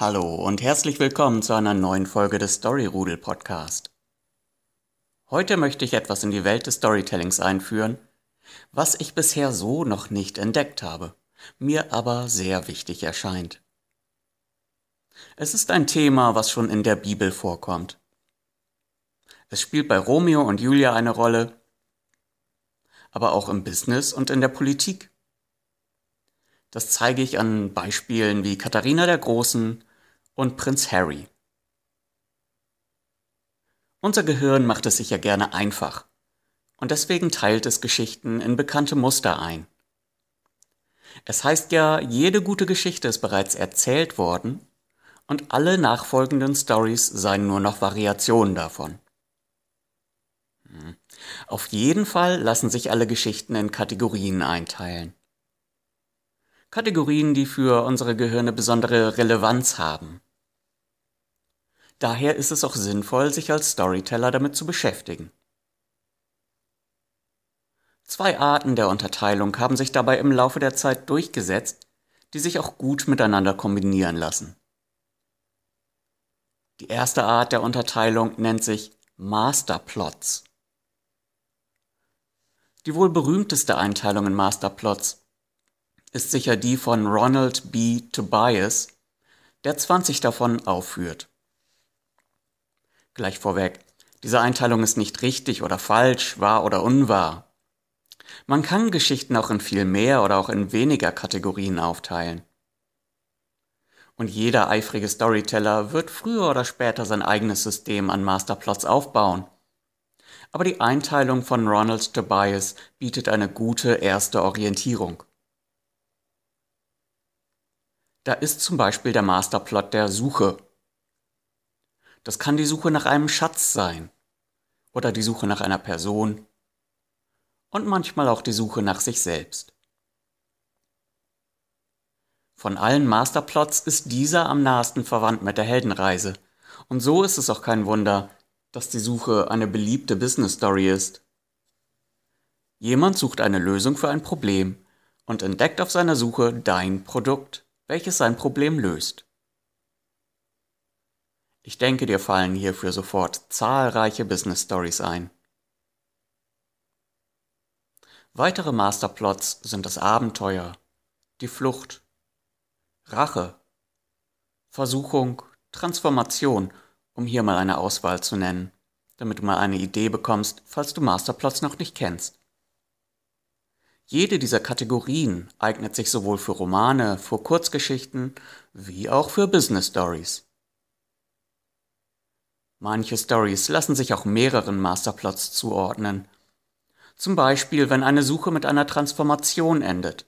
Hallo und herzlich willkommen zu einer neuen Folge des Storyrudel Podcast. Heute möchte ich etwas in die Welt des Storytellings einführen, was ich bisher so noch nicht entdeckt habe, mir aber sehr wichtig erscheint. Es ist ein Thema, was schon in der Bibel vorkommt. Es spielt bei Romeo und Julia eine Rolle, aber auch im Business und in der Politik. Das zeige ich an Beispielen wie Katharina der Großen und Prinz Harry. Unser Gehirn macht es sich ja gerne einfach und deswegen teilt es Geschichten in bekannte Muster ein. Es heißt ja, jede gute Geschichte ist bereits erzählt worden und alle nachfolgenden Stories seien nur noch Variationen davon. Hm. Auf jeden Fall lassen sich alle Geschichten in Kategorien einteilen. Kategorien, die für unsere Gehirne besondere Relevanz haben. Daher ist es auch sinnvoll, sich als Storyteller damit zu beschäftigen. Zwei Arten der Unterteilung haben sich dabei im Laufe der Zeit durchgesetzt, die sich auch gut miteinander kombinieren lassen. Die erste Art der Unterteilung nennt sich Masterplots. Die wohl berühmteste Einteilung in Masterplots ist sicher die von Ronald B. Tobias, der 20 davon aufführt. Gleich vorweg, diese Einteilung ist nicht richtig oder falsch, wahr oder unwahr. Man kann Geschichten auch in viel mehr oder auch in weniger Kategorien aufteilen. Und jeder eifrige Storyteller wird früher oder später sein eigenes System an Masterplots aufbauen. Aber die Einteilung von Ronald Tobias bietet eine gute erste Orientierung. Da ist zum Beispiel der Masterplot der Suche. Das kann die Suche nach einem Schatz sein oder die Suche nach einer Person und manchmal auch die Suche nach sich selbst. Von allen Masterplots ist dieser am nahesten verwandt mit der Heldenreise. Und so ist es auch kein Wunder, dass die Suche eine beliebte Business Story ist. Jemand sucht eine Lösung für ein Problem und entdeckt auf seiner Suche dein Produkt welches sein Problem löst. Ich denke, dir fallen hierfür sofort zahlreiche Business Stories ein. Weitere Masterplots sind das Abenteuer, die Flucht, Rache, Versuchung, Transformation, um hier mal eine Auswahl zu nennen, damit du mal eine Idee bekommst, falls du Masterplots noch nicht kennst. Jede dieser Kategorien eignet sich sowohl für Romane, für Kurzgeschichten wie auch für Business Stories. Manche Stories lassen sich auch mehreren Masterplots zuordnen. Zum Beispiel, wenn eine Suche mit einer Transformation endet.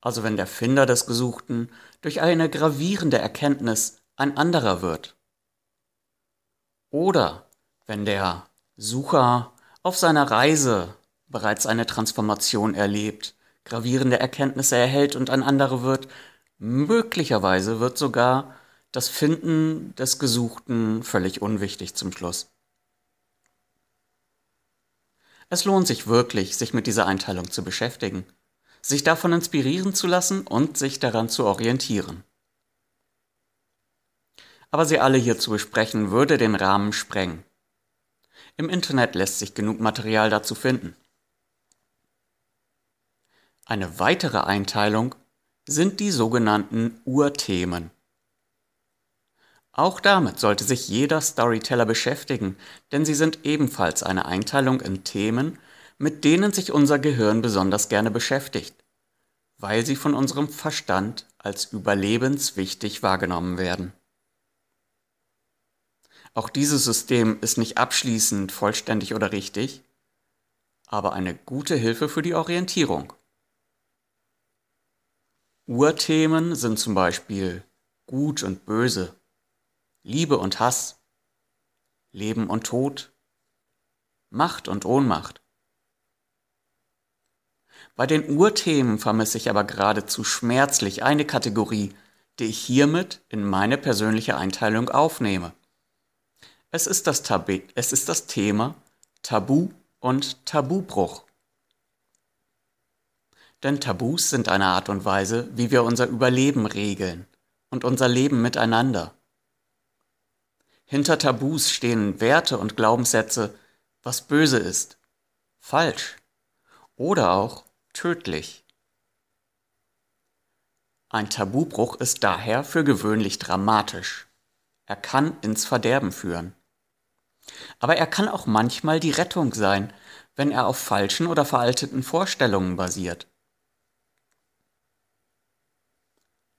Also wenn der Finder des Gesuchten durch eine gravierende Erkenntnis ein anderer wird. Oder wenn der Sucher auf seiner Reise bereits eine Transformation erlebt, gravierende Erkenntnisse erhält und ein anderer wird, möglicherweise wird sogar das Finden des Gesuchten völlig unwichtig zum Schluss. Es lohnt sich wirklich, sich mit dieser Einteilung zu beschäftigen, sich davon inspirieren zu lassen und sich daran zu orientieren. Aber sie alle hier zu besprechen, würde den Rahmen sprengen. Im Internet lässt sich genug Material dazu finden. Eine weitere Einteilung sind die sogenannten Urthemen. Auch damit sollte sich jeder Storyteller beschäftigen, denn sie sind ebenfalls eine Einteilung in Themen, mit denen sich unser Gehirn besonders gerne beschäftigt, weil sie von unserem Verstand als überlebenswichtig wahrgenommen werden. Auch dieses System ist nicht abschließend, vollständig oder richtig, aber eine gute Hilfe für die Orientierung. Urthemen sind zum Beispiel Gut und Böse, Liebe und Hass, Leben und Tod, Macht und Ohnmacht. Bei den Urthemen vermisse ich aber geradezu schmerzlich eine Kategorie, die ich hiermit in meine persönliche Einteilung aufnehme. Es ist das, Tabu, es ist das Thema Tabu und Tabubruch. Denn Tabus sind eine Art und Weise, wie wir unser Überleben regeln und unser Leben miteinander. Hinter Tabus stehen Werte und Glaubenssätze, was böse ist, falsch oder auch tödlich. Ein Tabubruch ist daher für gewöhnlich dramatisch. Er kann ins Verderben führen. Aber er kann auch manchmal die Rettung sein, wenn er auf falschen oder veralteten Vorstellungen basiert.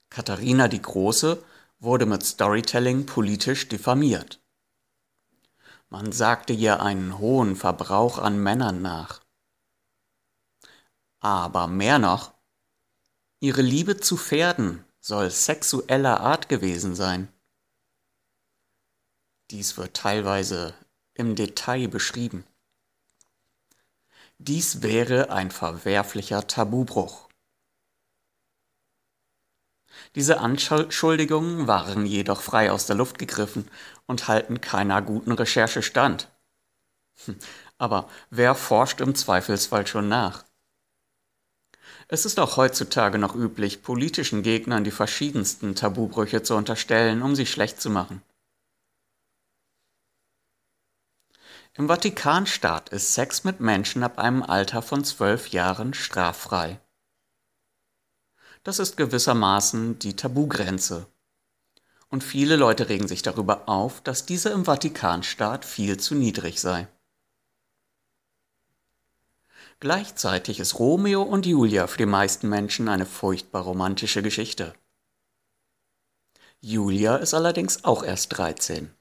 Katharina die Große wurde mit Storytelling politisch diffamiert. Man sagte ihr einen hohen Verbrauch an Männern nach. Aber mehr noch, ihre Liebe zu Pferden soll sexueller Art gewesen sein. Dies wird teilweise im Detail beschrieben. Dies wäre ein verwerflicher Tabubruch. Diese Anschuldigungen waren jedoch frei aus der Luft gegriffen und halten keiner guten Recherche stand. Hm, aber wer forscht im Zweifelsfall schon nach? Es ist auch heutzutage noch üblich, politischen Gegnern die verschiedensten Tabubrüche zu unterstellen, um sie schlecht zu machen. Im Vatikanstaat ist Sex mit Menschen ab einem Alter von zwölf Jahren straffrei. Das ist gewissermaßen die Tabugrenze. Und viele Leute regen sich darüber auf, dass diese im Vatikanstaat viel zu niedrig sei. Gleichzeitig ist Romeo und Julia für die meisten Menschen eine furchtbar romantische Geschichte. Julia ist allerdings auch erst 13.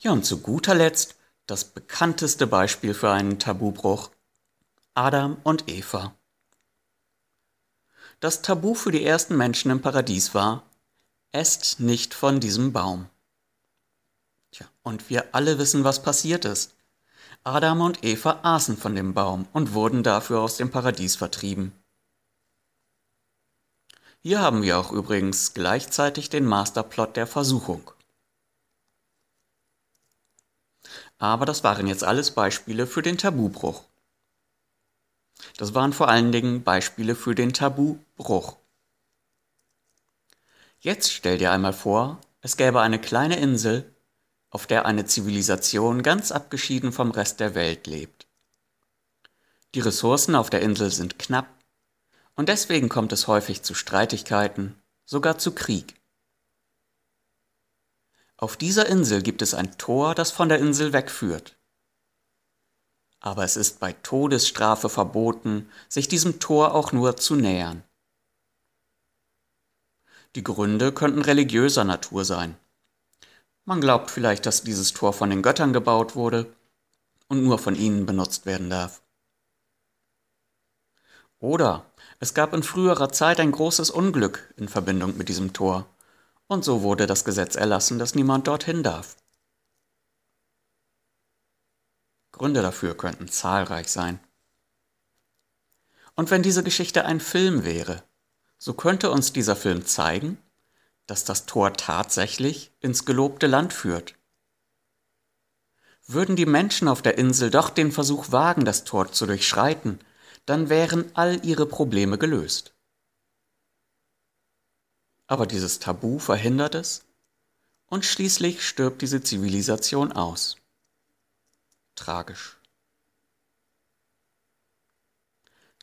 Ja, und zu guter Letzt das bekannteste Beispiel für einen Tabubruch. Adam und Eva. Das Tabu für die ersten Menschen im Paradies war, esst nicht von diesem Baum. Tja, und wir alle wissen, was passiert ist. Adam und Eva aßen von dem Baum und wurden dafür aus dem Paradies vertrieben. Hier haben wir auch übrigens gleichzeitig den Masterplot der Versuchung. Aber das waren jetzt alles Beispiele für den Tabubruch. Das waren vor allen Dingen Beispiele für den Tabubruch. Jetzt stell dir einmal vor, es gäbe eine kleine Insel, auf der eine Zivilisation ganz abgeschieden vom Rest der Welt lebt. Die Ressourcen auf der Insel sind knapp und deswegen kommt es häufig zu Streitigkeiten, sogar zu Krieg. Auf dieser Insel gibt es ein Tor, das von der Insel wegführt. Aber es ist bei Todesstrafe verboten, sich diesem Tor auch nur zu nähern. Die Gründe könnten religiöser Natur sein. Man glaubt vielleicht, dass dieses Tor von den Göttern gebaut wurde und nur von ihnen benutzt werden darf. Oder es gab in früherer Zeit ein großes Unglück in Verbindung mit diesem Tor und so wurde das Gesetz erlassen, dass niemand dorthin darf. Gründe dafür könnten zahlreich sein. Und wenn diese Geschichte ein Film wäre, so könnte uns dieser Film zeigen, dass das Tor tatsächlich ins gelobte Land führt. Würden die Menschen auf der Insel doch den Versuch wagen, das Tor zu durchschreiten, dann wären all ihre Probleme gelöst. Aber dieses Tabu verhindert es und schließlich stirbt diese Zivilisation aus. Tragisch.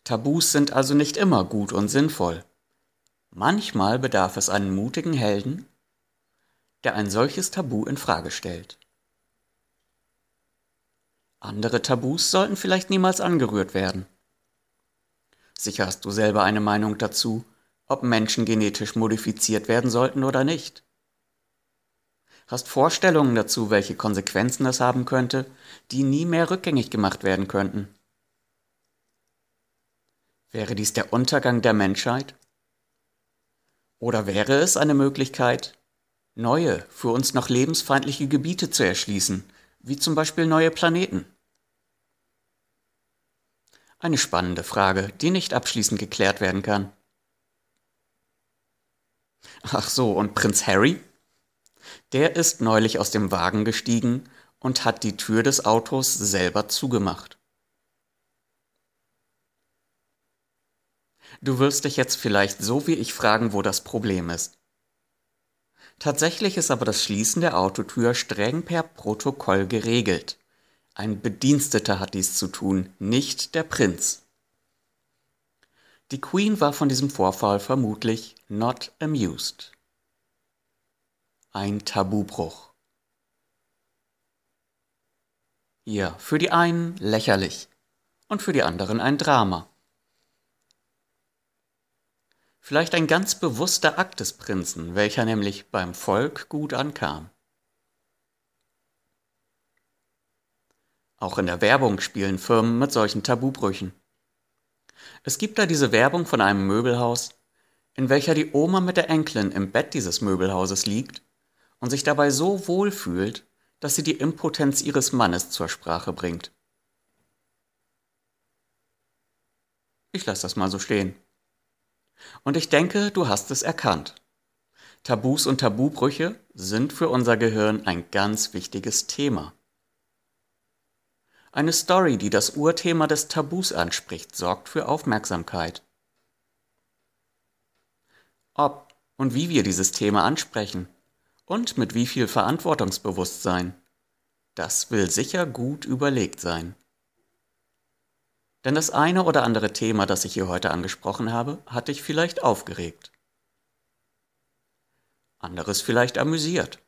Tabus sind also nicht immer gut und sinnvoll. Manchmal bedarf es einen mutigen Helden, der ein solches Tabu in Frage stellt. Andere Tabus sollten vielleicht niemals angerührt werden. Sicher hast du selber eine Meinung dazu ob Menschen genetisch modifiziert werden sollten oder nicht. Hast Vorstellungen dazu, welche Konsequenzen das haben könnte, die nie mehr rückgängig gemacht werden könnten? Wäre dies der Untergang der Menschheit? Oder wäre es eine Möglichkeit, neue, für uns noch lebensfeindliche Gebiete zu erschließen, wie zum Beispiel neue Planeten? Eine spannende Frage, die nicht abschließend geklärt werden kann. Ach so, und Prinz Harry? Der ist neulich aus dem Wagen gestiegen und hat die Tür des Autos selber zugemacht. Du wirst dich jetzt vielleicht so wie ich fragen, wo das Problem ist. Tatsächlich ist aber das Schließen der Autotür streng per Protokoll geregelt. Ein Bediensteter hat dies zu tun, nicht der Prinz. Die Queen war von diesem Vorfall vermutlich not amused. Ein Tabubruch. Ja, für die einen lächerlich und für die anderen ein Drama. Vielleicht ein ganz bewusster Akt des Prinzen, welcher nämlich beim Volk gut ankam. Auch in der Werbung spielen Firmen mit solchen Tabubrüchen. Es gibt da diese Werbung von einem Möbelhaus, in welcher die Oma mit der Enkelin im Bett dieses Möbelhauses liegt und sich dabei so wohl fühlt, dass sie die Impotenz ihres Mannes zur Sprache bringt. Ich lasse das mal so stehen. Und ich denke, du hast es erkannt. Tabus und Tabubrüche sind für unser Gehirn ein ganz wichtiges Thema. Eine Story, die das Urthema des Tabus anspricht, sorgt für Aufmerksamkeit. Ob und wie wir dieses Thema ansprechen und mit wie viel Verantwortungsbewusstsein, das will sicher gut überlegt sein. Denn das eine oder andere Thema, das ich hier heute angesprochen habe, hat dich vielleicht aufgeregt. Anderes vielleicht amüsiert.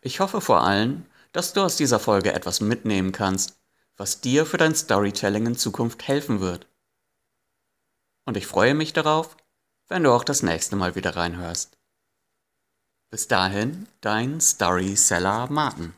Ich hoffe vor allem, dass du aus dieser Folge etwas mitnehmen kannst, was dir für dein Storytelling in Zukunft helfen wird. Und ich freue mich darauf, wenn du auch das nächste Mal wieder reinhörst. Bis dahin, dein Storyseller Martin.